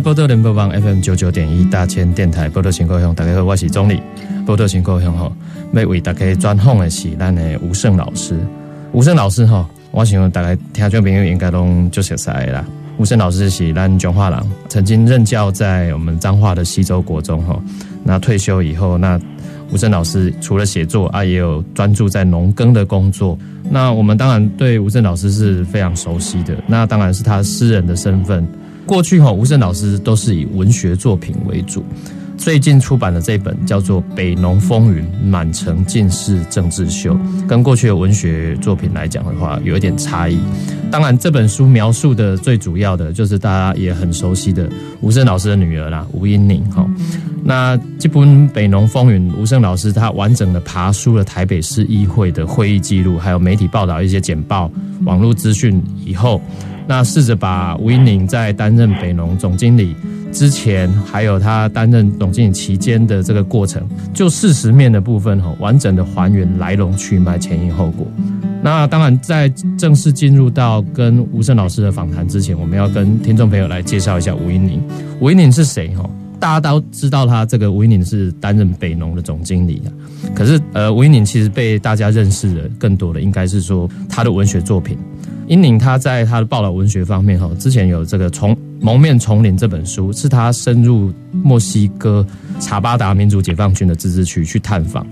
波多联播网 FM 九九点一大千电台波多新故乡，大家好，我是钟理。波多新故乡吼，要为大家专访的是咱的吴胜老师。吴胜老师吼，我想大家听众朋友应该拢就熟悉啦。吴胜老师是咱彰化人，曾经任教在我们彰化的西周国中吼。那退休以后，那吴胜老师除了写作啊，也有专注在农耕的工作。那我们当然对吴胜老师是非常熟悉的，那当然是他诗人的身份。过去哈，吴胜老师都是以文学作品为主。最近出版的这本叫做《北农风云》，满城尽是政治秀，跟过去的文学作品来讲的话，有一点差异。当然，这本书描述的最主要的就是大家也很熟悉的吴胜老师的女儿啦，吴英宁哈。那这本《北农风云》，吴胜老师他完整的爬书了台北市议会的会议记录，还有媒体报道一些简报、网络资讯以后。那试着把吴英宁在担任北农总经理之前，还有他担任总经理期间的这个过程，就事实面的部分哈，完整的还原来龙去脉、前因后果。那当然，在正式进入到跟吴胜老师的访谈之前，我们要跟听众朋友来介绍一下吴英宁。吴英宁是谁哈？大家都知道他这个吴英宁是担任北农的总经理啊。可是呃，吴英宁其实被大家认识的更多的，应该是说他的文学作品。英宁他在他的报道文学方面，哈，之前有这个《从蒙面丛林》这本书，是他深入墨西哥查巴达民族解放军的自治区去探访，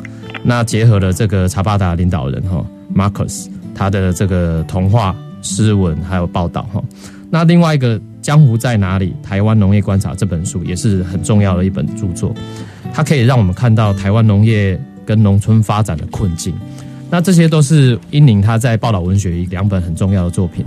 那结合了这个查巴达领导人哈马克思他的这个童话诗文还有报道哈，那另外一个《江湖在哪里？台湾农业观察》这本书也是很重要的一本著作，它可以让我们看到台湾农业跟农村发展的困境。那这些都是英宁他在报道文学两本很重要的作品。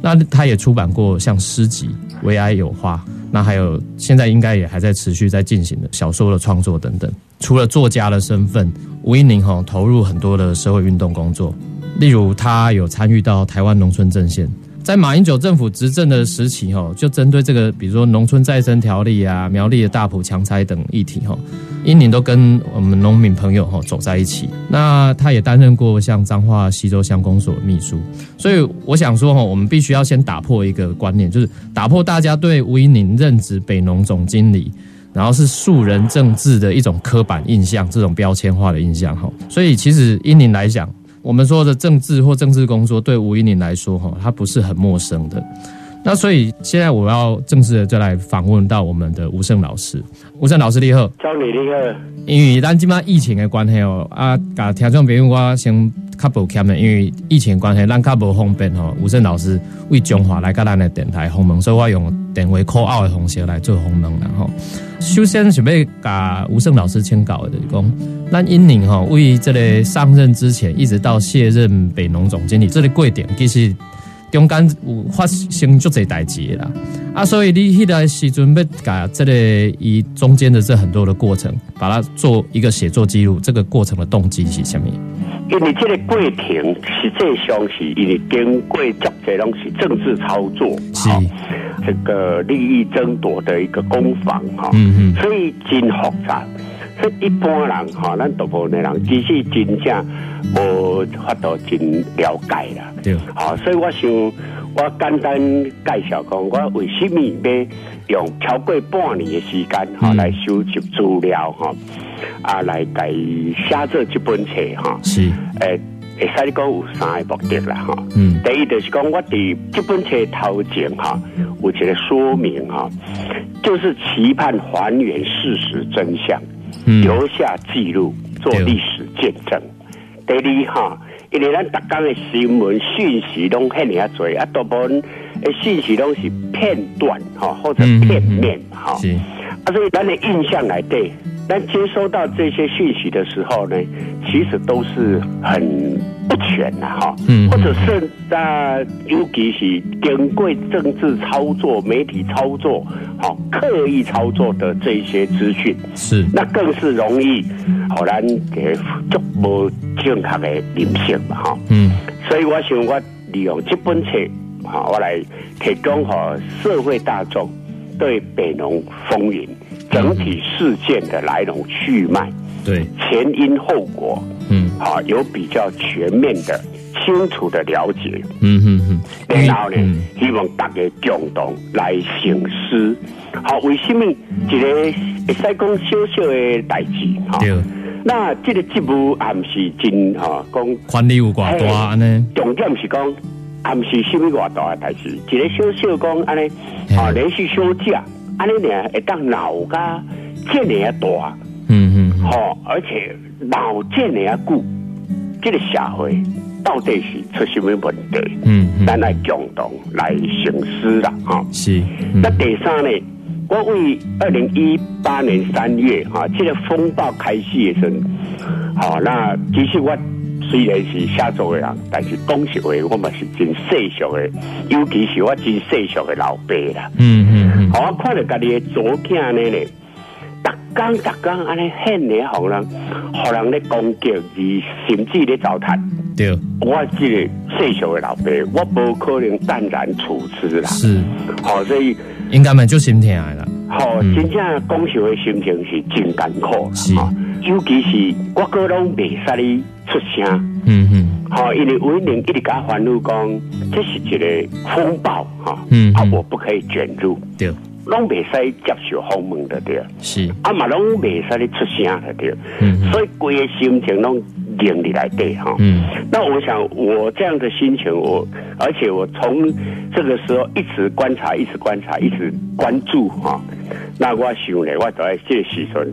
那他也出版过像诗集《为爱有花》，那还有现在应该也还在持续在进行的小说的创作等等。除了作家的身份，吴英宁哈投入很多的社会运动工作，例如他有参与到台湾农村阵线。在马英九政府执政的时期，哈，就针对这个，比如说农村再生条例啊、苗栗的大埔强拆等议题，哈，英宁都跟我们农民朋友哈走在一起。那他也担任过像彰化西周乡公所秘书。所以我想说，哈，我们必须要先打破一个观念，就是打破大家对吴英宁任职北农总经理，然后是素人政治的一种刻板印象，这种标签化的印象，哈。所以其实英宁来讲。我们说的政治或政治工作，对吴一宁来说，哈，他不是很陌生的。那所以现在我要正式的就来访问到我们的吴胜老师。吴胜老师你好，教你你好。因为咱今嘛疫情的关系哦，啊，甲听众朋友我先较抱歉的，因为疫情关系，咱较无方便吼。吴胜老师为中华来甲咱的电台访问，所以我用电话 call out 的方式来做访问然后。首先准备甲吴胜老师签稿的，讲咱英宁吼为这个上任之前，一直到卸任北农总经理，这个过程其实。中间有发生足侪代志啦，啊，所以你迄个时阵要甲这个以中间的这很多的过程，把它做一个写作记录，这个过程的动机是什么？因为这个过程实际上是因为经过足侪拢是政治操作，是这个利益争夺的一个攻防哈，嗯嗯，所以真复杂。所以一般人哈，咱大部分的人其实真正无法度真了解啦。对，好，所以我想我简单介绍讲，我为什么要用超过半年的时间哈来收集资料哈，啊来改写这这本册哈。是，诶，会使讲有三个目的啦哈。嗯。第一就是讲我伫这本册头前哈，有一个说明哈，就是期盼还原事实真相。留下记录，做历史见证。第二哈，因为咱逐天的新闻讯息拢遐尔啊多，啊大部分的讯息拢是片段哈，或者片面哈。啊，所以咱的印象来对，咱接收到这些讯息的时候呢，其实都是很不全的哈，嗯，或者是啊，尤其是经过政治操作、媒体操作、好刻意操作的这些资讯，是。那更是容易，好难给足无正确的认识嘛哈，嗯，所以我想我利用这本册，好，我来提供和社会大众对北农风云整体事件的来龙去脉。对。前因后果，嗯，好，有比较全面的、清楚的了解，嗯嗯嗯，然后呢，希望大家共同来行思，好，为什么一个会使讲小小的代志，哈，那这个职务也不是真哈，讲权力有寡大呢，重点是讲，也不是什么偌大的代志，一个小小讲安尼，啊，连续休假，安尼呢会当闹噶，这么大。嗯嗯，好，而且老建的也久，这个社会到底是出什么问题？嗯嗯，咱来共同来醒思啦，哈。是。那第三呢，我为二零一八年三月哈，这个风暴开始的时候，好，那其实我虽然是下作的人，但是讲实话，我嘛是真世俗的，尤其是我真世俗的老爸啦。嗯嗯我看到家己的左囝呢呢。刚刚刚安尼很咧，好人互人咧攻击，而甚至咧糟蹋。对，我这个世俗的老爸，我不可能淡然处之啦。是，好，所以应该蛮就心疼啦。好，真正讲实话心情是真艰苦啦。是，尤其是我个拢未使哩出声。嗯嗯。好，因为威廉一直甲烦恼讲，这是一个风暴哈。嗯。啊，我不可以卷入。对。拢未使接受访问的对，是啊嘛，拢未使咧出声的对，嗯，所以规个心情拢凝里来对哈，嗯，那我想我这样的心情，我而且我从这个时候一直观察，一直观察，一直关注哈，那我想呢，我就在这时阵，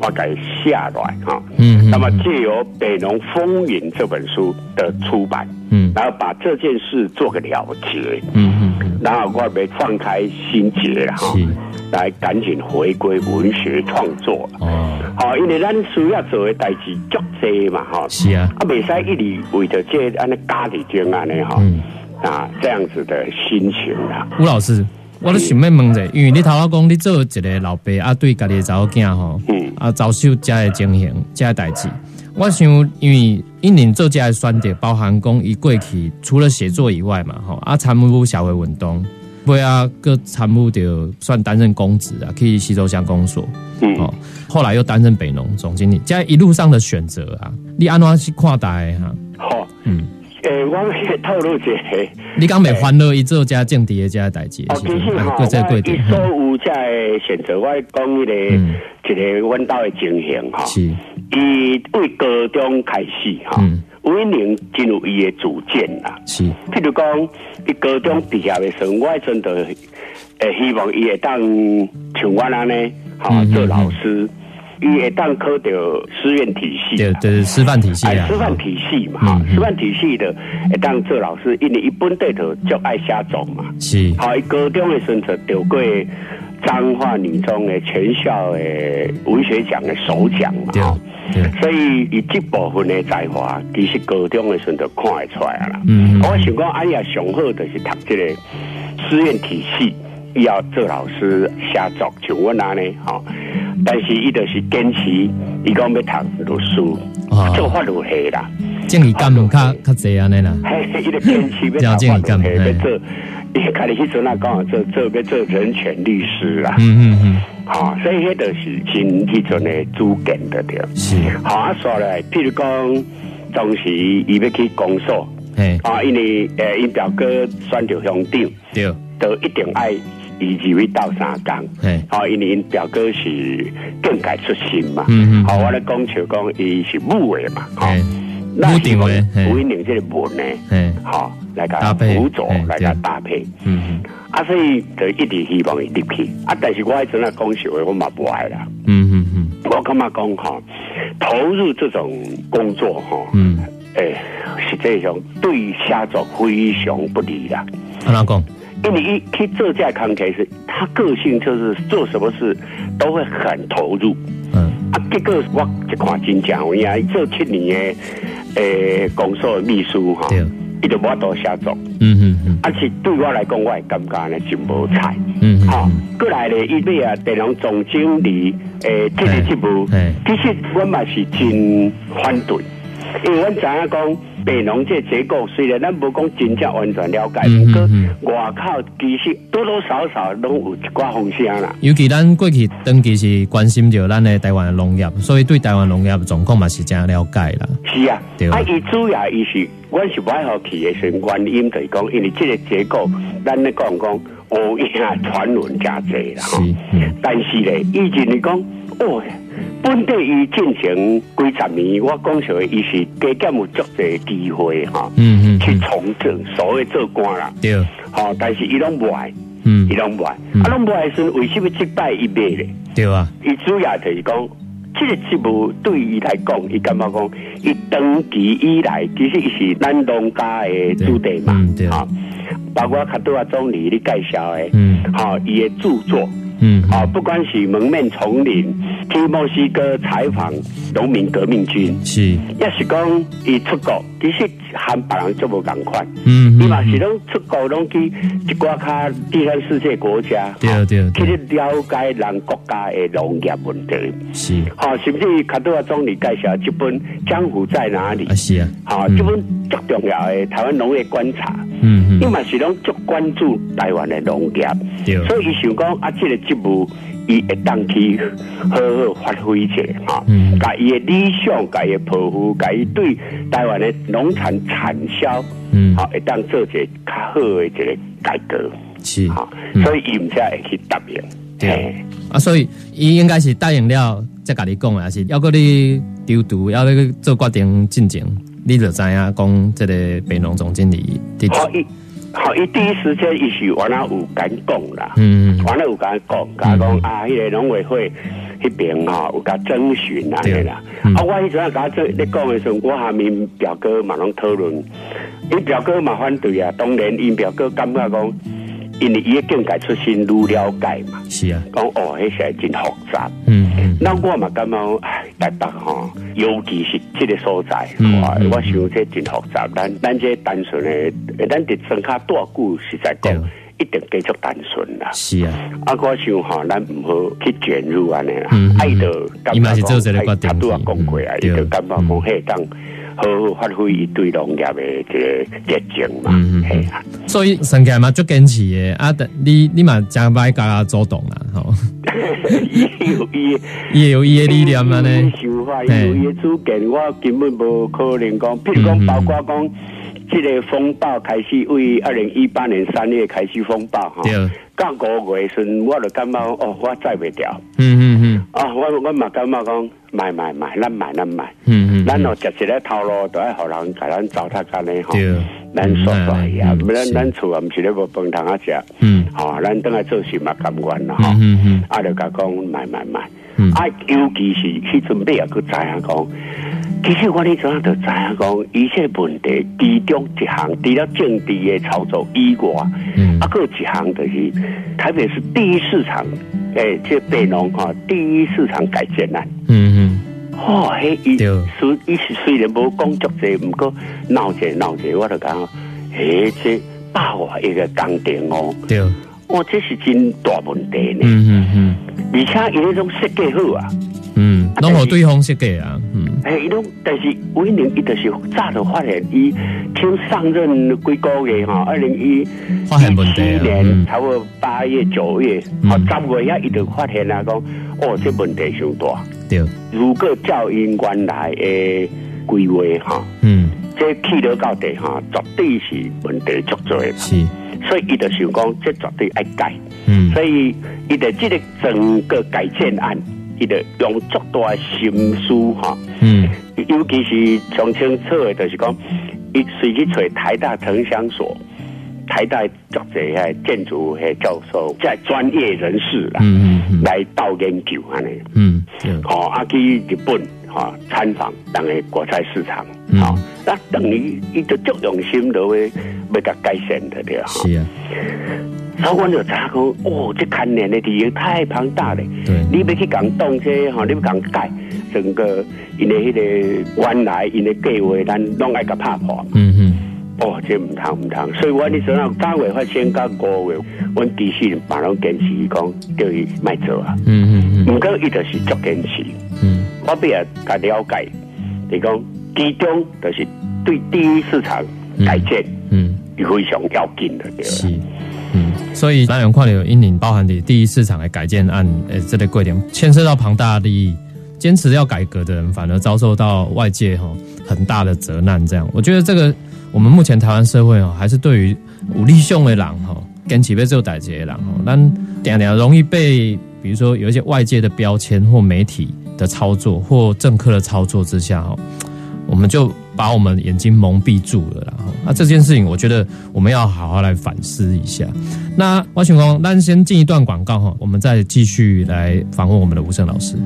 我该下来哈，嗯，那么借由《北农风云》这本书的出版，嗯，然后把这件事做个了结，嗯嗯。然后我被放开心结哈，来赶紧回归文学创作。哦，好，因为咱需要做的代志足多嘛哈。是啊，啊，未使一直为着这安尼家里间安尼哈，啊，这样子的心情啊。吴老师，我都想要问者，因为你头先讲你做一个老爸啊，对家己查某囝吼，嗯，啊，遭受这的情形，这的代志。我想，因为一年做这选择，包含讲伊过去除了写作以外嘛，吼啊参与社会运动，会啊各参与着算担任公职啊，去西周乡公所，哦，后来又担任北农总经理，在一路上的选择啊，你安怎去看待哈？好，嗯，诶，我先透露一下，你讲未欢乐一做加政治的加代志，哦，其实哈，我一所有在选择，我讲一个一个阮岛的情形哈。是。伊为高中开始哈，威宁进入伊的主见啦。是，譬如讲，伊高中毕业的时候，我真的诶希望伊会当像我安尼，哈做老师，伊会当考到师院体系，对对，师范体系啊，师范体系嘛，哈，师范体系的会当做老师，因为一本对头就爱瞎走嘛。是，好，伊高中的时候得过。彰化女中的全校的文学奖的首奖嘛，对，所以以这部分的才华，其实高中的时候就看得出来啦。嗯，我想讲，哎呀，上好就是读这个师院体系，要做老师下作就我那呢，哈。但是伊就是坚持，伊讲要读读书，做法律系啦，正义感较较济安尼啦，嘿，伊就坚持要读法律系，要做。你看你去做那刚好做做要做人权律师啦，嗯嗯嗯，好，所以迄都是真迄阵的主见的对，是，好啊，说来，譬如讲，当时伊要去公所，啊，因为诶，因表哥选着乡长，对，都一定爱以至于到三江，嘿，好，因为因表哥是更改出身嘛，嗯嗯，好，我来讲就讲伊是武的嘛，好。那定位，不一定这个文呢，嗯，好，来个辅佐，来个搭配，嗯嗯，啊，所以就一直希望伊入去，啊，但是我还真啊讲实话，我嘛不爱啦，嗯嗯嗯，我感觉讲哈，投入这种工作哈，嗯，诶，实际上对下作非常不利啦。阿哪讲？因为一去做这康 K 是，他个性就是做什么事都会很投入，嗯。啊，结果我一看真正有影，做七年的诶公所秘书哈，伊就无多写作。嗯嗯嗯。而且对我来讲，我也感觉呢真无彩。嗯嗯。好，过来咧，伊尾啊，电农总经理诶，这个职务，其实我嘛是真反对，因为我知影讲。北农这结构虽然咱无讲真正完全了解，不过外口其实多多少少拢有一寡风险啦。尤其咱过去长期是关心着咱的台湾的农业，所以对台湾农业的状况嘛是真了解啦。是啊，对啊，伊主要伊是，我是不爱好去的是原因就是讲，因为这个结构，咱咧讲讲，乌影传闻加济啦。是，但是咧，以前你讲，哦。本地伊进行几十年，我讲实话，伊是加减有足侪机会哈，嗯嗯，去从政，所谓做官啦，对，好，但是伊拢无爱，嗯，伊拢不爱，啊，拢不爱是为什么击败一败咧？对啊，伊主要就是讲，这个职务对伊来讲，伊感觉讲，伊登基以来，其实伊是咱农家的子弟嘛，对。啊，包括卡多啊总理你介绍的，嗯，好，伊的著作。嗯，啊，不管是蒙面丛林去墨西哥采访农民革命军，是，也是讲伊出国，其实和别人做无共款。嗯，伊嘛是拢出国拢去一寡较第三世界国家，对对，去了解人国家的农业问题。是，好，甚至卡多亚总理介绍这本《江湖在哪里》。啊，是啊，好，这本最重要的台湾农业观察。嗯嗯，伊嘛是拢足关注台湾的农业，所以伊想讲啊，这个。职务伊会当去好好发挥者哈，甲伊的理想，甲伊抱负，甲伊对台湾的农产产销，嗯，好会当做一个较好的一个改革，是。哈，所以伊毋才会去答应，对。啊，所以伊应该是答应了，再甲你讲啊，是要搁你丢毒，要你做决定进前，你就知影讲这个北农总经理，好一。好，伊第一时间伊是完了有敢讲啦，嗯，完了有敢讲，甲讲啊，迄个农委会迄边吼有甲征询啊，对啦。啊，我迄阵甲做你讲的时候，我下面表哥嘛拢讨论，伊表哥嘛反对啊，当然因表哥感觉讲。因为伊嘅境界出身愈了解嘛，是啊，讲哦，迄些真复杂，嗯嗯，那我嘛感觉，哎，台北吼，尤其是这个所在，我想这真复杂，咱咱这单纯的，咱伫生卡多久实在讲，一定继续单纯啦，是啊，啊，我想吼，咱唔好去卷入安尼啦，爱到，伊嘛是做这个决定，都啊讲过啊，伊就感觉讲迄当。好好发挥伊对农业的一个热情嘛，系啊，所以生计嘛足坚持的啊！你你嘛加摆加加主动啦，吼，伊有伊，伊有伊的理念嘛呢？想法，伊有伊的主见，我根本无可能讲，譬如讲，包括讲，这个风暴开始为二零一八年三月开始风暴哈，到五月时，我就感觉哦，我载袂掉，嗯嗯嗯，啊，我我嘛感觉讲。买买买，咱买咱买，嗯嗯，咱哦食一个套路，都爱互人甲咱糟蹋干嘞吼，咱说说呀，咱咱厝啊，毋是咧无饭通啊食，嗯，吼，咱等下做事嘛甘愿啦，吼，嗯嗯，啊，就甲讲买买买，啊，尤其是去准备啊，去知影讲，其实我咧阵啊，就知影讲，一切问题其中一项，除了政治的操作以外，嗯，啊，个一项就是台北是第一市场。诶，这北农哈第一市场改建案，嗯嗯，哦，嘿，伊虽伊是虽然无工作者，不过闹者闹者，我就讲，诶，这大话一个工程哦，对，哇，这是真大问题呢，嗯嗯嗯，而且伊那种设计好啊。嗯，拢互对方设计啊，嗯，哎，伊拢，但是威廉伊就是早就发现，伊听上任几个月哈，二零一七年差不多八月九月，啊十个月伊就发现啦，讲哦，这问题上大，对，如果照因原来的规划哈，嗯，这去到到底哈，绝对是问题足多，是，所以伊就想讲，这绝对爱改，嗯，所以伊的这个整个改建案。伊得用足大心思哈，嗯，尤其是从清楚的，就是讲，伊随去找台大城乡所、台大作者个建筑系教授，即专业人士啦，嗯嗯来到研究安尼，嗯，好，啊去日本哈参访，当个国菜市场，好，那等于伊就足用心都会要甲改善的对哈，是啊。所以我就查讲，哦，这看年的利益太庞大了。对，你要去讲动这哈，你要讲改整个因的迄个原来因的计划，咱拢爱甲拍破。嗯嗯。哦，这唔通唔通，所以我你说那三月发先到五月，我继续把拢坚持讲叫伊卖做啊。嗯嗯嗯。唔过伊就是足坚持。嗯。我比较甲了解，你讲其中就是对第一市场改建，嗯，非常要紧的对是。嗯，所以南永矿有阴影包含的第一市场的改建案，诶，这类贵点牵涉到庞大的利益，坚持要改革的人反而遭受到外界哈很大的责难。这样，我觉得这个我们目前台湾社会哦，还是对于武力凶的人哈，跟起被做歹劫的人哈，但点点容易被比如说有一些外界的标签或媒体的操作或政客的操作之下，我们就。把我们眼睛蒙蔽住了，然后那这件事情，我觉得我们要好好来反思一下。那汪群光，那先进一段广告哈，我们再继续来访问我们的吴胜老师。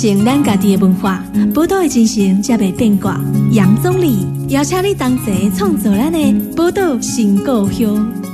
承咱家己的文化，宝岛的精神才袂变卦。杨总理邀请你同齐创造咱的宝岛新故乡。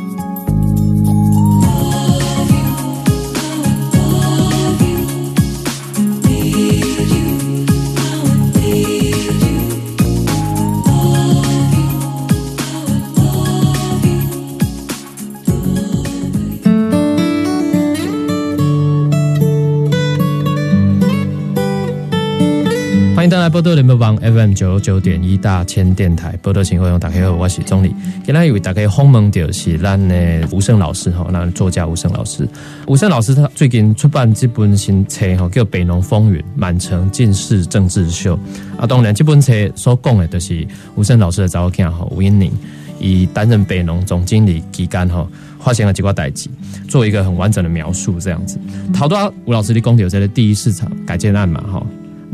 欢迎登来波多联播网 FM 九九点一大千电台，波多情况用打开后，我是钟理。今天以为打开轰门的是咱的吴胜老师哈，那作家吴胜老师。吴胜老师他最近出版这本新册哈，叫《北农风云》，满城尽是政治秀。啊，当然这本册所讲的，就是吴胜老师的早囝哈吴英宁，以担任北农总经理期间哈，发生了几挂代志，做一个很完整的描述，这样子。好多吴老师的公有在第一市场改建案嘛哈。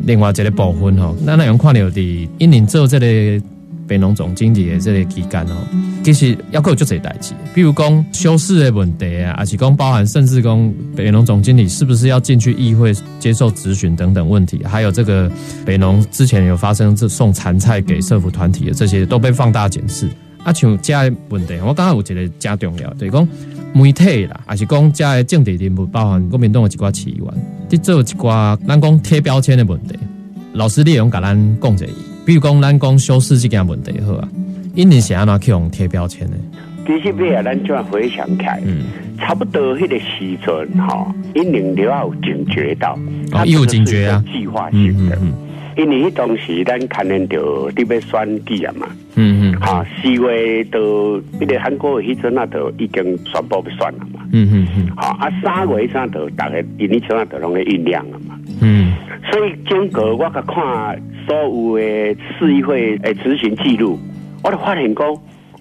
另外一个部分吼，咱那样看到的，一年做这个北农总经理的这个期间吼，其实要有足侪代志，比如讲修饰的问题啊，还是讲包含甚至讲北农总经理是不是要进去议会接受质询等等问题，还有这个北农之前有发生这送残菜给社福团体的这些，都被放大检视。啊，像这问题，我刚刚有一个加重要，就是讲媒体啦，还是讲遮的政治人物，包含国民党的一寡起源，去做一寡咱讲贴标签的问题。老师，你用甲咱讲一比如讲咱讲修饰这件问题好啊，因年是安怎去用贴标签的？其实尾啊，咱就要回想起来，嗯，差不多迄个时阵吼，因年都要有警觉到，啊，有警觉啊，计划性的。因为当时咱看见着特别选举啊嘛，嗯嗯，哈四月到迄个韩国迄阵啊，都已经宣布要选了嘛，嗯嗯嗯，好啊三月迄阵就大家因为阵啊都拢在酝酿了嘛，嗯，所以经过我甲看所有的市议会诶执行记录，我就发现讲，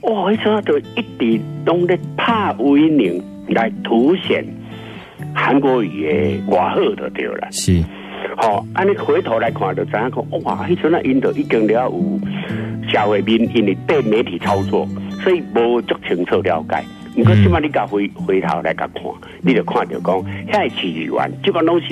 哇，迄阵啊就一直拢在拍威宁来凸显韩国语的外好的对了，是。好，安尼回头来看，就知影讲，哇，迄阵啊，因着已经了有社会面因为被媒体操作，所以无足清楚了解。毋过，即码你甲回回头来甲看，你就看着讲，遐市议员即个拢是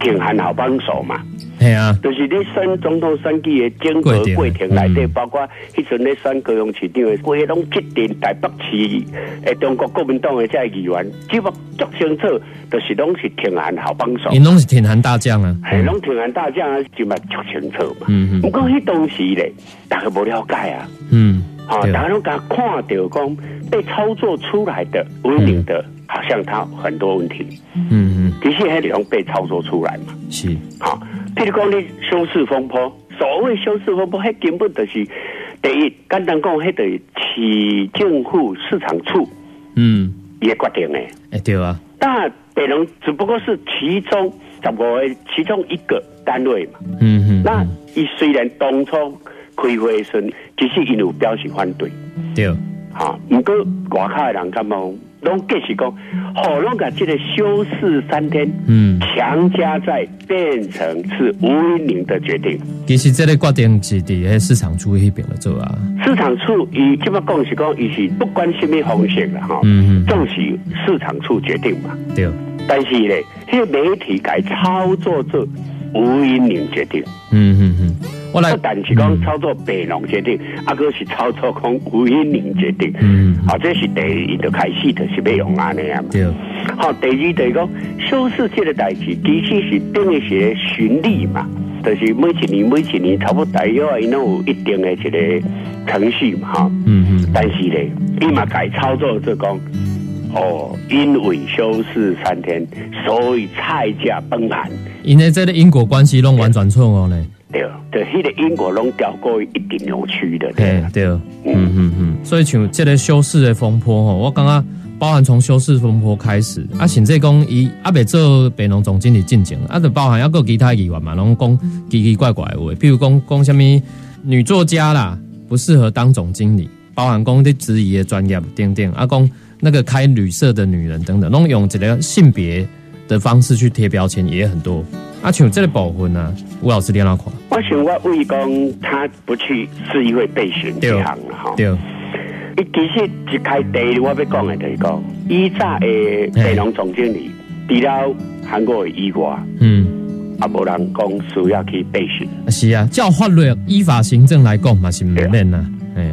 挺韩好帮手嘛。系啊，就是你选总统选举的整个过程内底，包括迄阵咧选高雄市长的，规个拢决定台北市诶中国国民党的这议员，即个足清楚，就是拢是挺韩好帮手。因拢是挺韩大将啊，系拢挺韩大将啊，就嘛足清楚嘛。嗯嗯。不过迄当时咧，大家无了解啊。嗯。好，大家拢甲看到讲被操作出来的文明的，好像他很多问题。嗯嗯。的确，迄种被操作出来嘛。是。好。譬如讲，你修饰风波，所谓修饰风波，迄根本就是第一，简单讲，迄个市政府市场处，嗯，也决定诶，哎对啊，但北农只不过是其中十五个其中一个单位嘛，嗯嗯，那伊虽然当初开会时，只是因有表示反对，对，哈，不过外口的人感觉拢继续讲，好，拢把这个休市三天，嗯，强加在变成是吴英玲的决定。其实这个决定是伫市场处那边来做啊。市场处伊即么讲是讲，伊是不管什么风险啦哈，嗯嗯，总是市场处决定嘛。对。但是咧，这媒体改操作做吴英玲决定。嗯嗯嗯。我来，但是讲操作白龙决定，阿哥是操作讲吴英玲决定。嗯。好，这是第一个开始的是要用安尼啊。对。好，第二就是讲修饰这个代志，其实是等于些循例嘛，就是每一年每一年差不多大约伊拢有一定的一个程序嘛，哈。嗯嗯。但是咧，伊嘛改操作就讲。哦，因为休市三天，所以菜价崩盘。因为这个因果关系弄完全错误呢。对，对，迄个因果拢掉过一定扭曲的。对对，嗯嗯嗯。所以像这个修饰的风波吼，我刚刚包含从修饰风波开始，啊，甚至讲伊阿未做北农总经理进前，啊，就包含还有其他议员嘛，拢讲奇奇怪怪的话，譬如讲讲什么女作家啦，不适合当总经理，包含讲啲质疑的专业等等，啊讲。那个开旅社的女人等等，拢用这个性别的方式去贴标签也很多。啊，像这个部分呢，吴老师练哪看？我想我魏公他不去是因为被选这行了哈。对。一其实一开第我要讲的就是讲，以早的内容总经理，除了韩国的以外，嗯，啊，无人讲需要去备选。是啊，叫法律依法行政来讲嘛是唔免呐。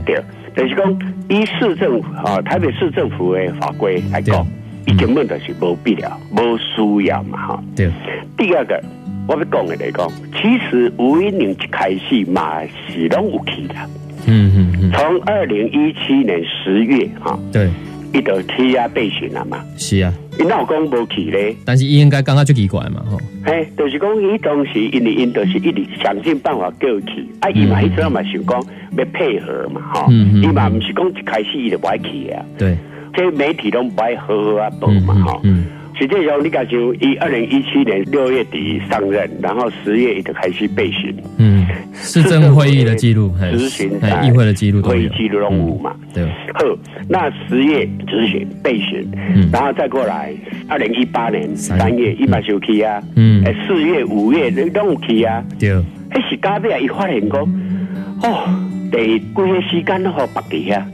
对。就是讲，以市政府啊，台北市政府的法规来讲，伊根本就是无必要、无需要嘛，哈。对。第二个，我要讲的来讲，其实吴一宁一开始嘛是拢有去的。嗯嗯嗯。从二零一七年十月哈，对，伊就去啊备选了嘛。是啊。伊哪有讲无去咧？但是伊应该感觉就奇怪嘛，吼。嘿，就是讲伊当时因为因就是一直想尽办法叫去，啊，伊嘛迄阵嘛想讲要配合嘛，哈。伊嘛毋是讲一开始伊就不爱去啊。对。这媒体都不爱呵呵啊报嘛，哈。实际上，你讲就以二零一七年六月底上任，然后十月一就开始备询。嗯，市政会议的记录、咨询、议会的记录会议记录任务嘛。对。好，那十月咨询备询，然后再过来二零一八年三月一马就去啊。嗯。哎，四月、五月你都去啊。对。哎，是加边啊？一发现讲，哦，第几个时间都好白地啊。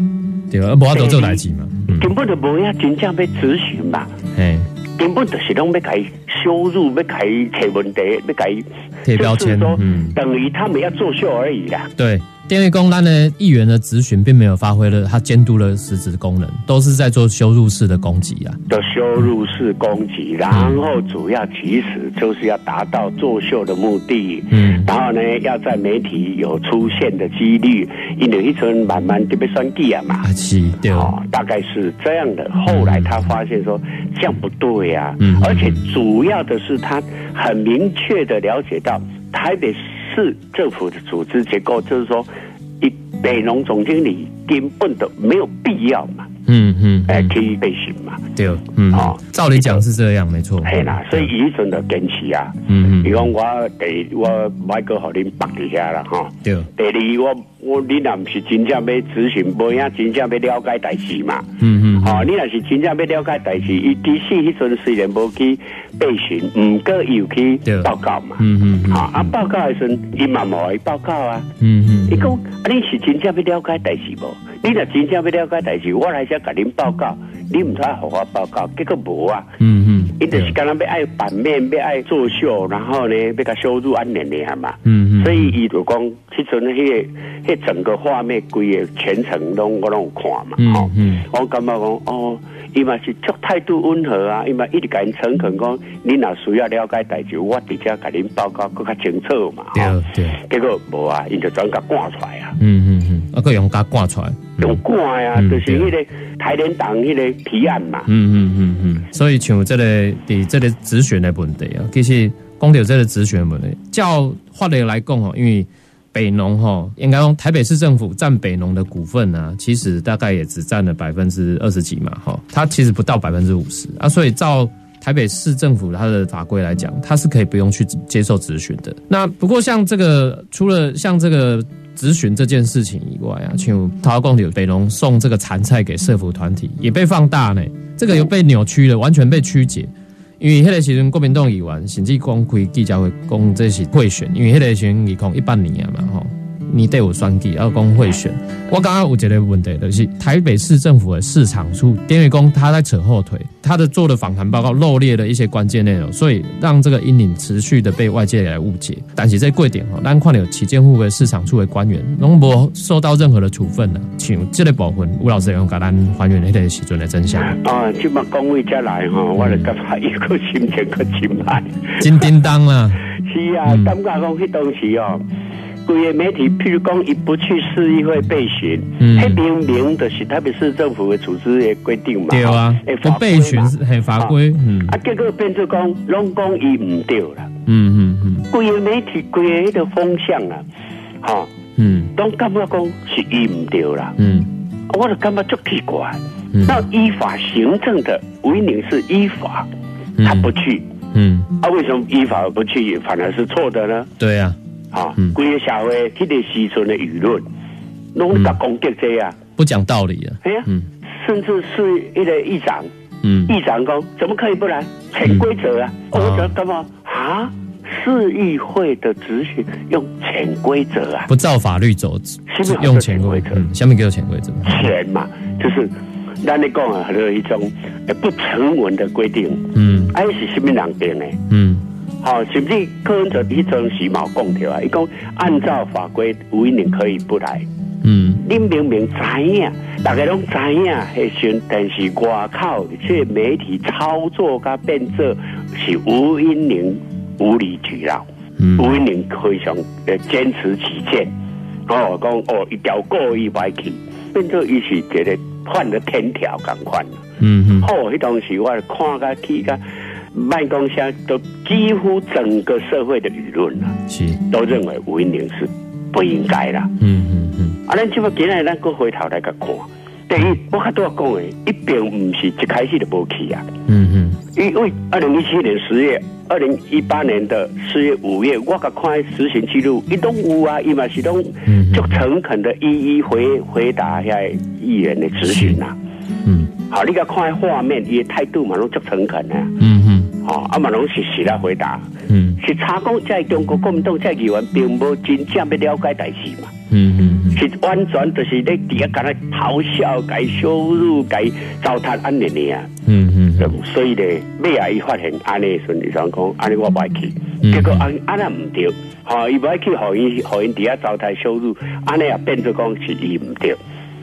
对啊，无法度做代志嘛。根本就无呀，真正要咨询嘛。哎。根本就是拢要改羞辱，要改贴问题，要改贴标签，嗯，等于他们要作秀而已啦。对。电力工单的议员的咨询并没有发挥了他监督的实质功能，都是在做羞辱式的攻击啊！的羞辱式攻击，然后主要其实就是要达到作秀的目的。嗯，然后呢，要在媒体有出现的几率，因为一阵慢慢就被算计啊嘛。是，对哦，大概是这样的。后来他发现说这样不对呀，嗯，而且主要的是他很明确的了解到台北。市政府的组织结构，就是说，一北农总经理根本的没有必要嘛。嗯嗯，哎，可以被行嘛？对，嗯，哦，照理讲是这样，没错。嘿啦，所以以前的坚持啊，嗯嗯，比方我第我买个好恁绑一下了，哈。对。第二，我我你若不是真正要咨询，无影真正要了解代志嘛。嗯嗯。哦，你若是真正要了解代志，伊其实迄阵虽然无去备询，毋过有去报告嘛。嗯嗯。好，啊，报告时阵，伊嘛无去报告啊。嗯嗯。伊讲，啊，你是真正要了解代志无？你若真正要了解代志，我来先甲恁报告，你唔使互我报告，结果无啊。嗯嗯，伊就是干那要爱版面，要爱作秀，然后呢，要甲收入安年年嘛。嗯嗯，所以伊就讲，迄阵迄个，迄整个画面规个全程拢我拢有看嘛。嗯嗯，我感觉讲，哦，伊嘛是足态度温和啊，伊嘛一直甲因诚恳讲，你若需要了解代志，我直接甲恁报告，更较清楚嘛。对对，结果无啊，伊就转甲挂出来啊。嗯嗯嗯，啊，个用甲挂出来。用挂呀，就是迄个台联党迄个提案嘛。嗯嗯嗯嗯。所以像这个伫这个直选的问题啊，其实讲到这个直选问题，照法律来讲哦，因为北农哈，应该用台北市政府占北农的股份呢，其实大概也只占了百分之二十几嘛，哈，它其实不到百分之五十啊。所以照台北市政府它的法规来讲，它是可以不用去接受质询的。那不过像这个，除了像这个。质询这件事情以外啊，像陶公有北农送这个残菜给社福团体，也被放大呢。这个又被扭曲了，完全被曲解。因为迄个时阵国民党议员甚至公开记者会讲这是贿选，因为迄个时阵二控一八年啊嘛吼。你对我双计要公会选，我刚刚我觉得问题就是台北市政府的市场处典狱工他在扯后腿，他的做的访谈报告漏列了一些关键内容，所以让这个阴影持续的被外界来误解。但是在贵点哈，咱看有旗舰户的市场处的官员，拢无受到任何的处分呢，请这类部分吴老师用给咱还原那个时阵的真相。啊，今麦工会再来哈，我来感觉一个心情可真慢，真叮当啦。是啊，感觉讲迄东西哦。规个媒体，譬如讲，伊不去市议会备询，迄明明的是台北市政府的组织的规定嘛。对啊，不备很法规。嗯，啊，结果变做讲，拢讲伊唔对啦。嗯嗯嗯，规个媒体，规个迄个风向啊，哈，嗯，都感觉讲是伊唔对啦。嗯，我就感觉足奇怪。那依法行政的威宁是依法，他不去。嗯，啊，为什么依法不去，反而是错的呢？对呀。啊，规个社会，迄个时阵的舆论，拢在攻击这啊，不讲道理啊。哎呀，甚至是一个议长，嗯，议长讲怎么可以不来？潜规则啊！我讲干嘛啊？市议会的执行用潜规则啊？不照法律走，是用潜规则。下面给我潜规则。潜嘛，就是咱你讲啊，还有一种不成文的规定。嗯，还是什么人定呢？嗯。好，甚至柯文哲一阵时髦讲条啊，伊讲按照法规，吴一宁可以不来。嗯，恁明明知影，大家拢知影，迄时，但是外口这媒体操作甲变作是吴英玲无理取闹。嗯，吴一宁非常呃坚持己见，哦，讲哦一条故意歪去，变作伊是觉得犯了天条咁款。嗯嗯，好，迄当时我看甲去甲。麦公乡都几乎整个社会的舆论了，是都认为吴英玲是不应该啦。嗯嗯嗯。啊，咱即么今日咱个回头来个看，第一，我较多讲诶，一并唔是一开始就无去啊。嗯嗯。因为二零一七年十月，二零一八年的四月、五月，我个看实行记录，一栋有啊，伊嘛是拢就诚恳的一一回回答下议员的咨询呐。嗯。好，你个看画面，伊态度嘛拢足诚恳啊。嗯嗯。哦，阿马龙是是来回答，嗯，是查讲在中国国民党在议员并无真正要了解代志嘛，嗯嗯，是完全就是咧底下干咧咆哮、该羞辱、该糟蹋安尼尼啊，嗯嗯，所以咧，尾啊伊发现安尼顺利上讲，安尼我不爱去，结果安安那唔对，哈，伊不爱去，互因互因底下糟蹋羞辱，安尼也变做讲是伊唔对。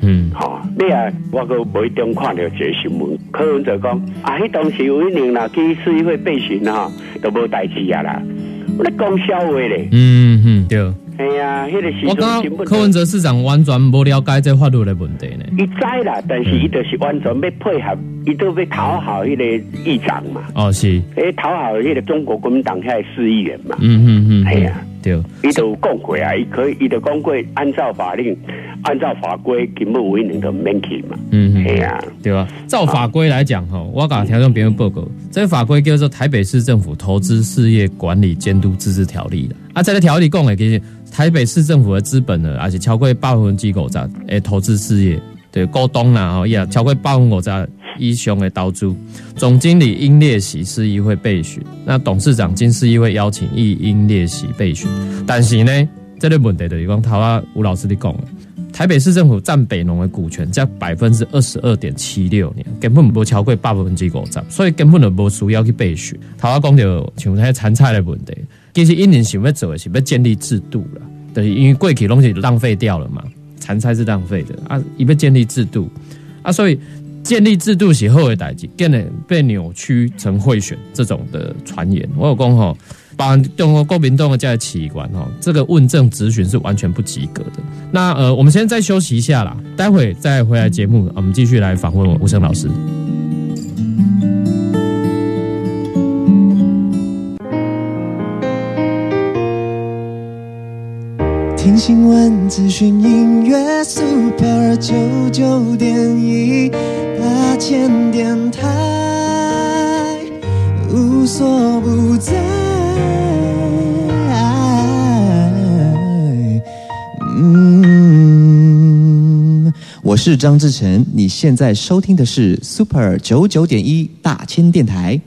嗯，好，你啊，我个每中看到这新闻，柯文哲讲啊，迄当时有一年啦，去市议会备询哈，都无代志啊啦，我咧讲笑话咧。嗯嗯，对。哎呀，迄个时我刚柯文哲市长完全无了解这法律的问题呢。伊知啦，但是伊就是完全要配合，伊都要讨好迄个议长嘛。哦，是。诶，讨好迄个中国国民党遐市议员嘛。嗯嗯嗯，系啊。对，伊都讲过啊，伊可以，伊都讲过，按照法令，按照法规，根本为能的免去嘛。嗯嗯，系啊，对啊。照法规来讲，哈，我讲调整别人报告，这个法规叫做《台北市政府投资事业管理监督自治条例》的。啊，这个条例讲的，其实台北市政府的资本呢，而且超过八分机构在诶投资事业，对，股东啦，哦，也超过八分五在。一雄的刀租，总经理应列席市议会备选，那董事长经市议会邀请亦应列席备选。但是呢，这个问题就是讲，头啊吴老师你讲，台北市政府占北农的股权在百分之二十二点七六年，根本不超过百分之五十，所以根本就无需要去备选。头啊讲到像那些参赛的问题，其实一年想要做的是要建立制度了，对，因为过去东西浪费掉了嘛，参赛是浪费的啊，要建立制度啊，所以。建立制度是后的代际，变得被扭曲成贿选这种的传言。我有讲吼，把中国国民党的这些器官吼，这个问政咨询是完全不及格的。那呃，我们先再休息一下啦，待会再回来节目，我们继续来访问吴声老师。听新闻、资讯、音乐，Super 九九点一大千电台，无所不在。嗯，我是张志成，你现在收听的是 Super 九九点一大千电台。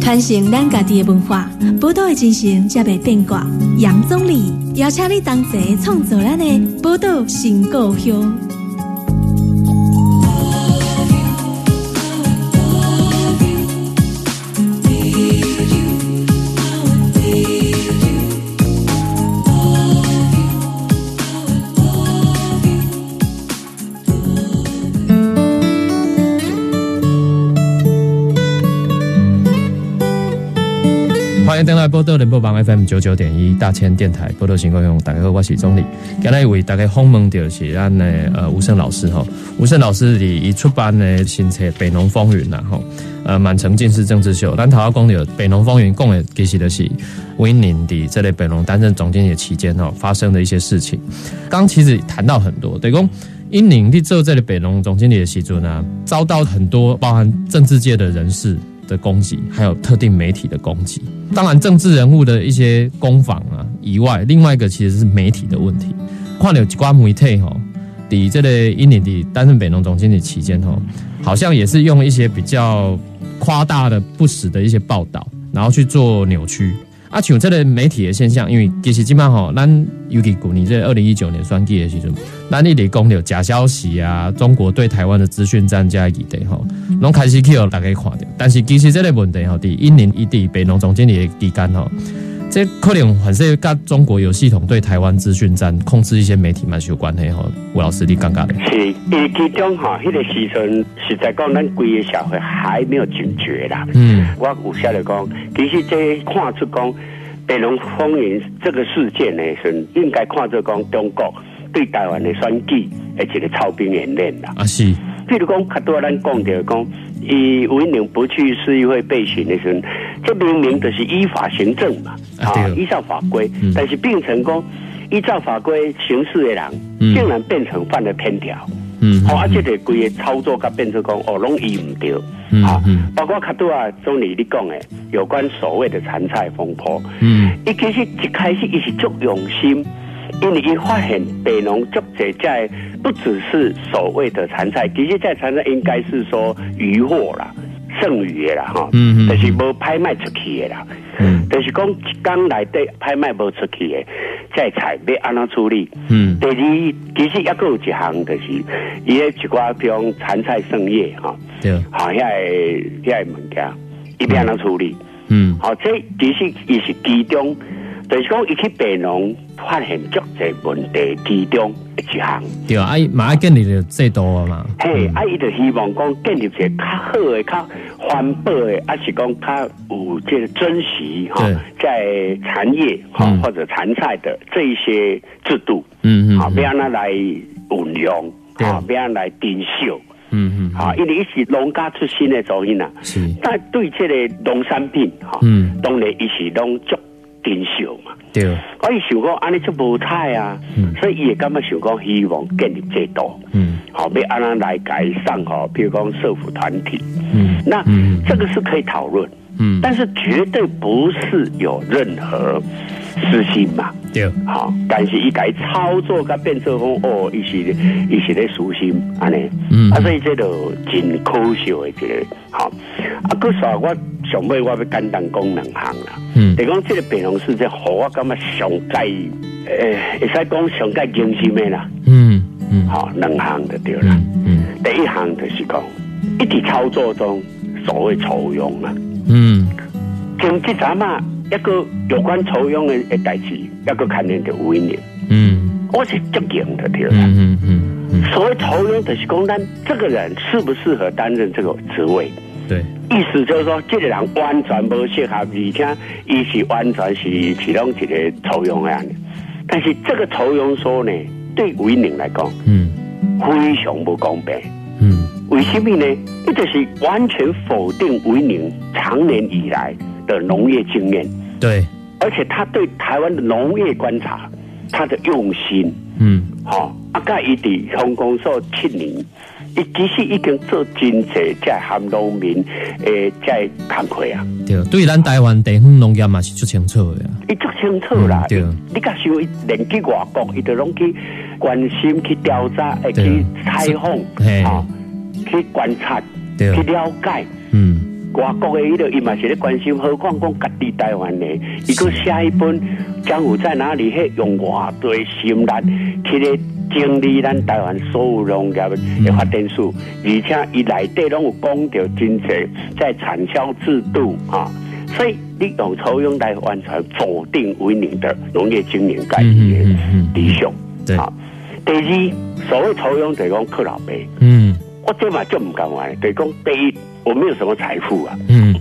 传承咱家己的文化，宝岛的精神才袂变卦。杨总理邀请你同齐创造咱的宝岛新故乡。登来波多联播网 FM 九九点一大千电台波多情况用大家好，我是钟理。今日为大家访问到是咱的呃吴胜老师哈，吴胜老师里一出版的新册《北农风云》呐哈，呃满城尽是政治秀。咱头下讲的《北农风云》讲的其实的是威宁的这类北农担任总经理期间哈发生的一些事情。刚其实谈到很多，对公英宁的做这里北农总经理的时阵呢，遭到很多包含政治界的人士。的攻击，还有特定媒体的攻击。当然，政治人物的一些攻防啊以外，另外一个其实是媒体的问题。跨有瓜媒体哈，底这类一年的担任北农总经理期间哈，好像也是用一些比较夸大的、不实的一些报道，然后去做扭曲。啊，像这类媒体的现象，因为其实基本上吼，咱尤其古年这二零一九年选举的时候，咱一直讲有假消息啊，中国对台湾的资讯战加议题吼，拢开始去有大家看到。但是其实这个问题吼，伫一年一地被农总经理的期间吼。这可能还是跟中国有系统对台湾资讯站控制一些媒体蛮有关系吼。吴老师，你尴尬的。是，其中哈，那个时阵实在讲，咱规个社会还没有警觉啦。嗯，我有下来讲，其实这看出讲北龙风云这个事件呢，是应该看出讲中国对台湾的选举而且个操兵演练啦。啊是，譬如讲，较多咱讲着讲。伊吴英不去市议会备询的时候，这明明就是依法行政嘛，啊，依照法规，但是并成功依照法规行事的人，竟然变成犯了偏条，嗯，好，而且个规个操作，甲变成讲哦，拢移唔掉，啊，包括卡多啊，总理你讲的有关所谓的残菜风波，嗯，一其实一开始伊是足用心。因为一发现北农作者在不只是所谓的残菜，其实在残菜应该是说余货啦、剩余的啦，哈，嗯嗯，就是无拍卖出去的啦，嗯，就是讲刚来的拍卖无出去的，在菜要安怎处理？嗯，第二，其实也有一项就是，伊个一寡比如残菜剩叶哈，对，好，遐个遐个物件，伊要安怎处理？嗯，好，这其实也是其中。就是讲，一去北农发现足济问题其中一项。对啊，马上建立就最多嘛。嘿，啊，伊就希望讲建立一个较好的、较环保的，还是讲较有这个珍惜哈，在产业哈或者产菜的这一些制度，嗯嗯，好，不要拿来运用，好，不要来顶秀，嗯嗯，好，因为伊是农家出身的主因啊，是，但对这个农产品哈，嗯，当然伊是拢足。珍惜嘛，对，我伊想讲安尼就无太啊，所以伊也感觉想讲希望建立制度，嗯，好，要安那来改善好，比如讲社福团体，嗯，那这个是可以讨论，嗯，但是绝对不是有任何私心嘛，对，好，但是伊改操作甲变作讲哦，伊是伊是咧私心安尼，嗯，啊，所以这个真可笑的一个，好，啊，可是我。上尾我要简单讲两行啦，嗯，你讲这个北农事件，好，我感觉上介，诶，会使讲上介惊心的啦，嗯嗯，好，两行就对啦，嗯，第一行就是讲，一直操作中所谓抽佣啊，嗯，从这阵嘛，一个有关抽佣的诶代志，一个肯定就五年，嗯，我是足硬的对啦，嗯嗯嗯，所谓抽佣就是讲，咱这个人适不适合担任这个职位。对，意思就是说，这个人完全不适合，而且伊是完全是其中一个抽佣案。但是这个抽佣说呢，对吴英玲来讲，嗯，非常不公平。嗯，为什么呢？一直是完全否定为宁长年以来的农业经验。对，而且他对台湾的农业观察，他的用心，嗯，好，阿盖伊伫香港做七年。伊其实已经做真济在含农民诶在工课啊。对，对咱台湾地方农业嘛是足清楚的。伊足清楚啦。对，你甲想连去外国，伊都拢去关心、去调查、诶去采访啊，去观察、去了解。嗯。外国的伊个伊嘛是咧关心，何况讲家己台湾的，伊个下一本江湖在哪里？迄用偌多心力去咧整理咱台湾所有农业的发展数，而且伊内底拢有讲到真济在产销制度啊，所以你用抽用来完成否定为你的农业经营概念理想。啊，第二，所谓抽用就是讲克老辈。嗯，我这嘛就唔敢玩，就是讲第一。我没有什么财富啊，嗯，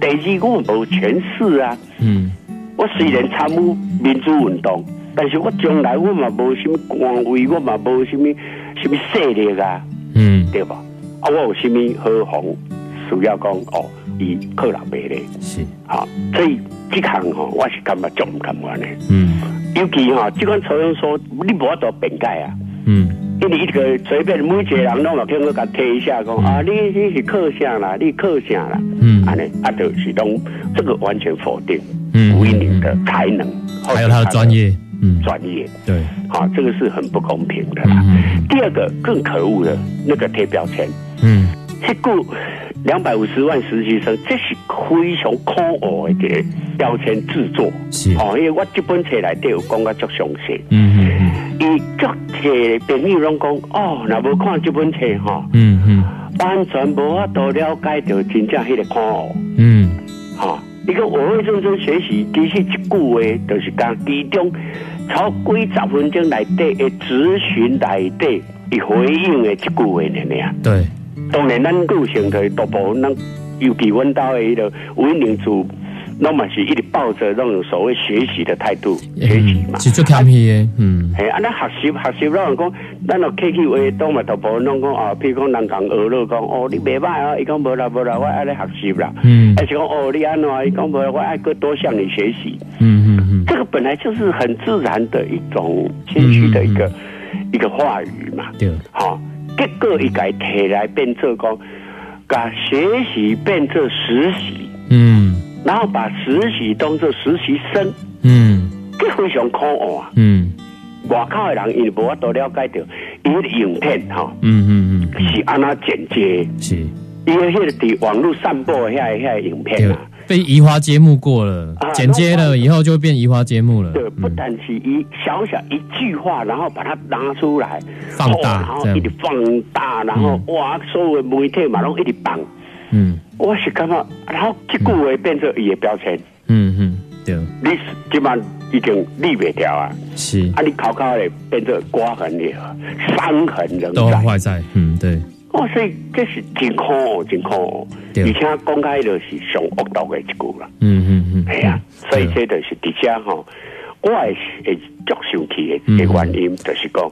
第二我冇权势啊，嗯，我虽然参与民主运动，但是我将来我嘛冇什么官位，我嘛冇什么什么势力啊，嗯，对吧？啊，我有什么何妨需要讲哦，以克拉贝咧，是，好，所以这项吼，我是感觉做唔敢玩的，嗯，尤其哈，这款抽样说，你无法度辩解啊，嗯。因为一个随便每一个人拢有听我甲提一下讲啊，你你是靠啥啦，你靠啥啦，嗯，安尼啊，就是拢这个完全否定吴一宁的才能，还有他的专业，嗯，专业，对，好，这个是很不公平的啦。第二个更可恶的那个贴标签，嗯，这个。两百五十万实习生，这是非常可恶的个标签制作。是。哦，因为我这本册来都有讲个足详细。嗯足些朋友拢讲，哦，若无看这本册吼，嗯嗯，完全无法度了解到真正迄个看哦。嗯，哈，一个我会认真学习，其实一句话就是讲其中超几十分钟内底的咨询内底，伊回应的一句话呢样。对。当然，咱个性的大部分，咱尤其阮兜的迄个文明组，那么是一直抱着那种所谓学习的态度学习嘛。是做开批的，嗯。嘿，啊，咱学习学习，老人讲，咱若客气话，当嘛大部分拢讲啊，譬如讲人讲学了讲，哦，你袂歹啊，伊讲无啦无啦，我爱来学习啦。嗯。而且讲哦，你安怎？伊讲无，我爱个多向你学习。嗯嗯嗯。这个本来就是很自然的一种谦虚的一个一个话语嘛。对。好。结果一改提来变做讲，把学习变做实习，嗯，然后把实习当做实习生，嗯，这非常可恶啊，嗯，外口的人因为无法多了解到，伊的影片哈，嗯嗯嗯，是安那剪接，是，因为迄个伫网络散播遐遐影片啊。被移花接木过了，剪接了以后就会变移花接木了。对，不但是一小小一句话，然后把它拿出来放大，然后一直放大，然后哇，所有媒体嘛拢一直放。嗯，我是感觉，然后这句话变成伊的标签。嗯嗯，对，你基本已经立不掉啊。是，啊，你考考的变成刮痕了，伤痕仍都坏在。嗯，对。哦，所以这是真可恶，真可恶，而且公开的是上恶毒的一句啦。嗯嗯嗯，系啊，所以这就是底下吼，我也是足生气的原因，就是讲，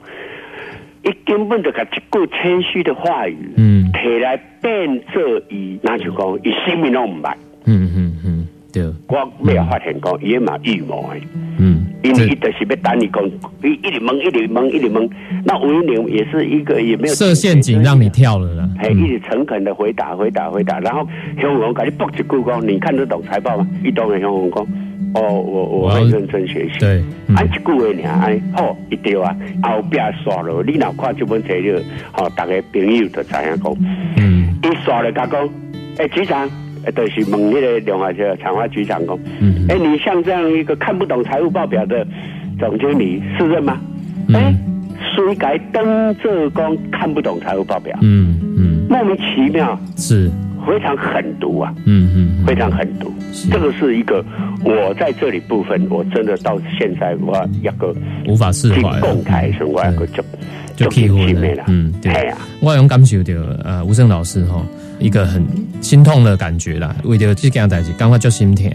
伊根本就甲一句谦虚的话语，嗯，提来变做伊，那就讲伊性命拢唔捌。嗯嗯嗯，对，我没有发现讲伊嘛预谋的。嗯。因为一直是要等你讲，一一直蒙，一直蒙，一直蒙。那吴英玲也是一个也没有设陷阱让你跳了啦。还一直诚恳的回答，回答，回答。然后香港赶紧爆一句讲，你看得懂财报吗？一懂的香港讲，哦，我我会认真学习。对，按一句话呢，哎，好，一定啊，后边刷了，你哪看这本材料，好，大家朋友就知影讲，嗯，一刷了，甲讲，哎，局长。都是问那个两华社长华局长讲，哎，你像这样一个看不懂财务报表的总经理，是任吗？哎，谁该登这光看不懂财务报表？嗯嗯，莫名其妙，是非常狠毒啊！嗯嗯，非常狠毒。这个是一个我在这里部分，我真的到现在我一个无法释怀，公开是我一个就就气愤了。嗯，对啊，我用感受到呃吴胜老师哈。一个很心痛的感觉啦，为着这件代志，感觉足心疼。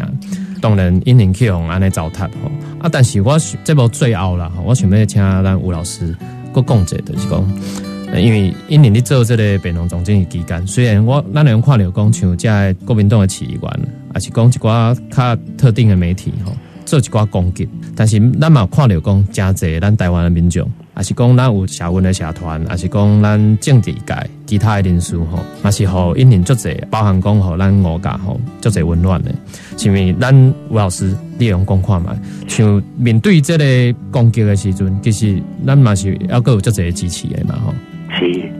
当然，因人去红安尼糟蹋吼啊！但是我这部最后啦，我想要请咱吴老师个讲者，就是讲，因为因人你做这个北农总经理期间，虽然我咱能看了讲像即个国民党的起义官，还是讲一寡较特定的媒体吼，做一寡攻击，但是咱嘛看了讲，真济咱台湾的民众也是讲咱有社运的社团，也是讲咱政治界其他的人士吼，也是互引领足济，包含讲互咱我家吼足济温暖的。是因为咱吴老师利用讲看嘛，像面对这个攻击的时阵，其实咱嘛是要够有足济支持的嘛吼。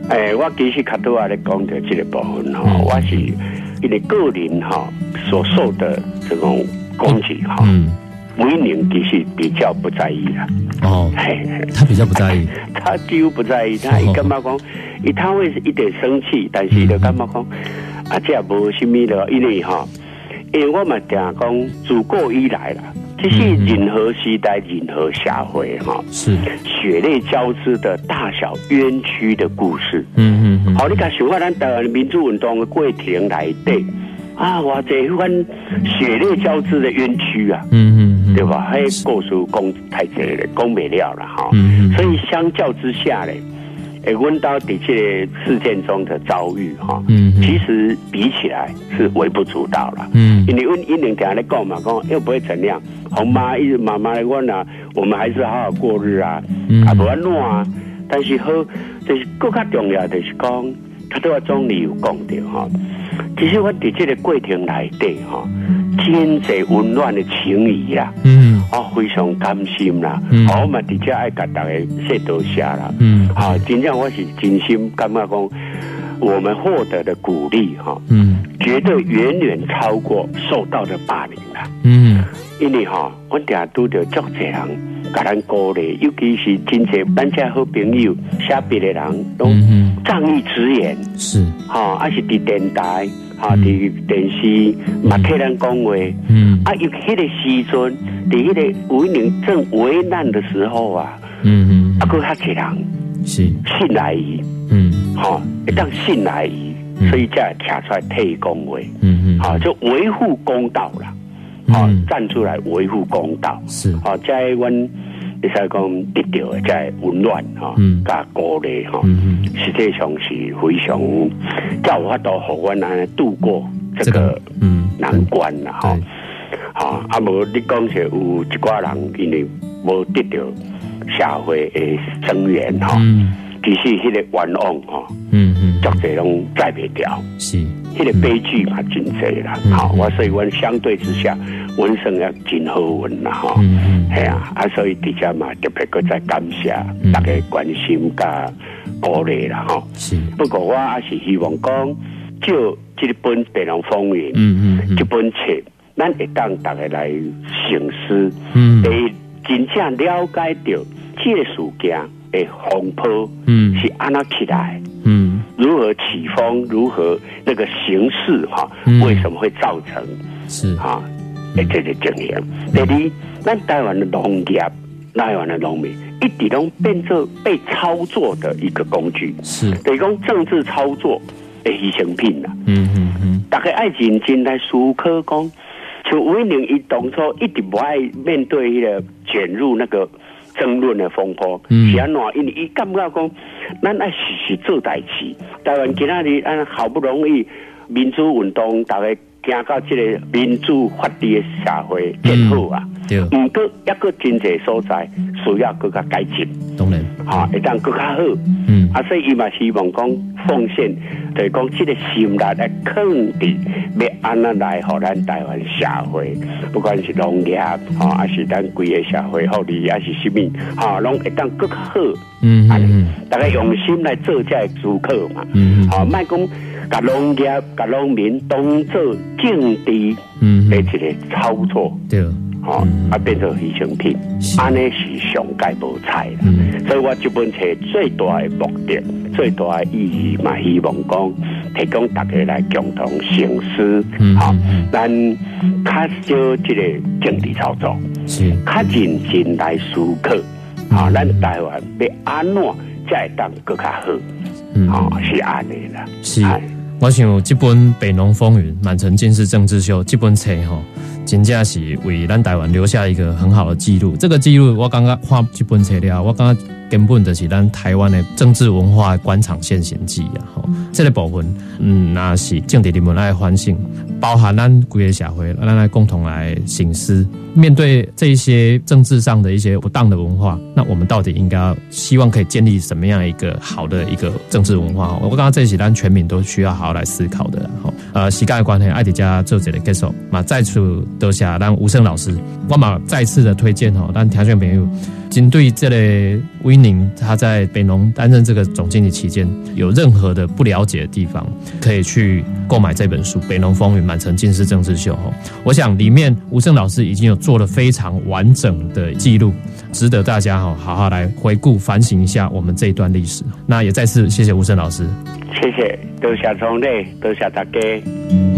是，诶，我其实较多啊咧讲的这个部分吼，我是因为个人哈所受的这种攻击哈。威宁其实比较不在意啦。哦，他比较不在意，他几乎不在意。他一干嘛讲？一他会一点生气，但是就干嘛讲？啊，这也无什么的，因为哈，因为我们定讲自古以来啦，这是任何时代、任何社会哈，是血泪交织的大小冤屈的故事。嗯嗯嗯。好，你看，想看咱台湾民主运动的过程来对。啊，哇！这番血泪交织的冤屈啊，嗯嗯，对吧？还故事讲太多了，讲不了了哈。嗯所以相较之下呢，诶，温刀的这事件中的遭遇哈，嗯，其实比起来是微不足道了。嗯，因为温一零天来讲嘛，讲又不会怎样。红妈一直妈妈来问啊，我们还是好好过日啊，啊，不要乱啊。但是好，就是更加重要的是讲，他都要总理有讲的哈。其实我伫这个过程来底哈，真侪温暖的情谊啦，嗯，哦，非常甘心啦，好，我嘛伫这爱甲大家说多谢啦，嗯，好，真正我是真心感觉讲，我们获得的鼓励哈，嗯，绝对远远超过受到的霸凌啦，嗯，因为哈，我定拄着足侪人。甲咱鼓励，尤其是真侪咱遮好朋友、下边的人都仗义直言，是。哈，还是伫电台、哈伫电视，嘛替人讲话，嗯，啊，有迄个时阵，伫迄个为民正危难的时候啊，嗯嗯，啊，佮他一人是。信赖伊，嗯，吼，一旦信赖伊，所以才会出来替讲话，嗯嗯，好，就维护公道啦。好，站出来维护公道。是。好，在阮你使讲得到的在温暖哈，加鼓励哈，实际上是非常才有法度互阮安尼度过这个嗯难关啦哈。好，啊无你讲是有一寡人因为无得到社会的增援哈，其实迄个冤枉哈，嗯嗯，作者拢再袂掉是。迄个悲剧嘛，真侪啦。好，我所以阮相对之下，文生要真好文啦，哈。系啊，啊，所以底下嘛，特别搁再感谢大家关心加鼓励啦，哈。是。不过我也是希望讲，就这本《北龙风云》，嗯嗯，这本册，咱会当大家来醒思，嗯，会真正了解到这个事件的风波，嗯，是安那起来，嗯。如何起风？如何那个形势？哈，为什么会造成是哈？哎，这些经验。第二，咱台湾的农业，台湾的农民，一直都变作被操作的一个工具，是等于讲政治操作的牺牲品了。嗯嗯嗯，大家爱认真来思考，讲像威宁一当初一直不爱面对那个卷入那个。争论的风波，是安怎？因为伊感觉讲，咱爱时时做代志。台湾今仔日安好不容易民主运动，大家行到这个民主法治的社会，真好啊！毋过一个真济所在需要更加改进。当然，哈，会当更加好。嗯，啊，所以伊嘛希望讲奉献，就是讲即个心力来肯定，要安那来互咱台湾社会，不管是农业，哈，还是咱规个社会福利，还是什么，哈，拢会当更较好。嗯嗯，大家用心来做这个思考嘛。嗯嗯，好，卖讲甲农业、甲农民当做政治，嗯，的一个操作。对。哦，啊，变成牺牲品，安尼是上界无彩啦。所以我这本册最大的目的、最大的意义嘛，希望讲提供大家来共同醒思。好，咱较少这个政治操作，是较认真来思考。好，咱台湾要安怎才会当更加好？好，是安尼啦。是，我想这本《北农风云》满城尽是政治秀这本册哈。真正是为咱台湾留下一个很好的记录。这个记录，我刚刚看这本册了，我刚刚根本就是咱台湾的政治文化官场现形记啊。吼，这个部分，嗯，那是政治人们来反省，包含咱规个社会，咱来共同来醒思，面对这一些政治上的一些不当的文化，那我们到底应该希望可以建立什么样一个好的一个政治文化？我刚刚这些，咱全民都需要好好来思考的。吼，呃，时间的关系，爱迪家做这个结束，嘛，再次多谢咱吴胜老师，我嘛再次的推荐吼，咱听众朋友。针对这类威宁，他在北农担任这个总经理期间，有任何的不了解的地方，可以去购买这本书《北农风云满城尽是政治秀》。我想里面吴胜老师已经有做了非常完整的记录，值得大家哈好好来回顾反省一下我们这一段历史。那也再次谢谢吴胜老师，谢谢，多谢庄内，多谢大家。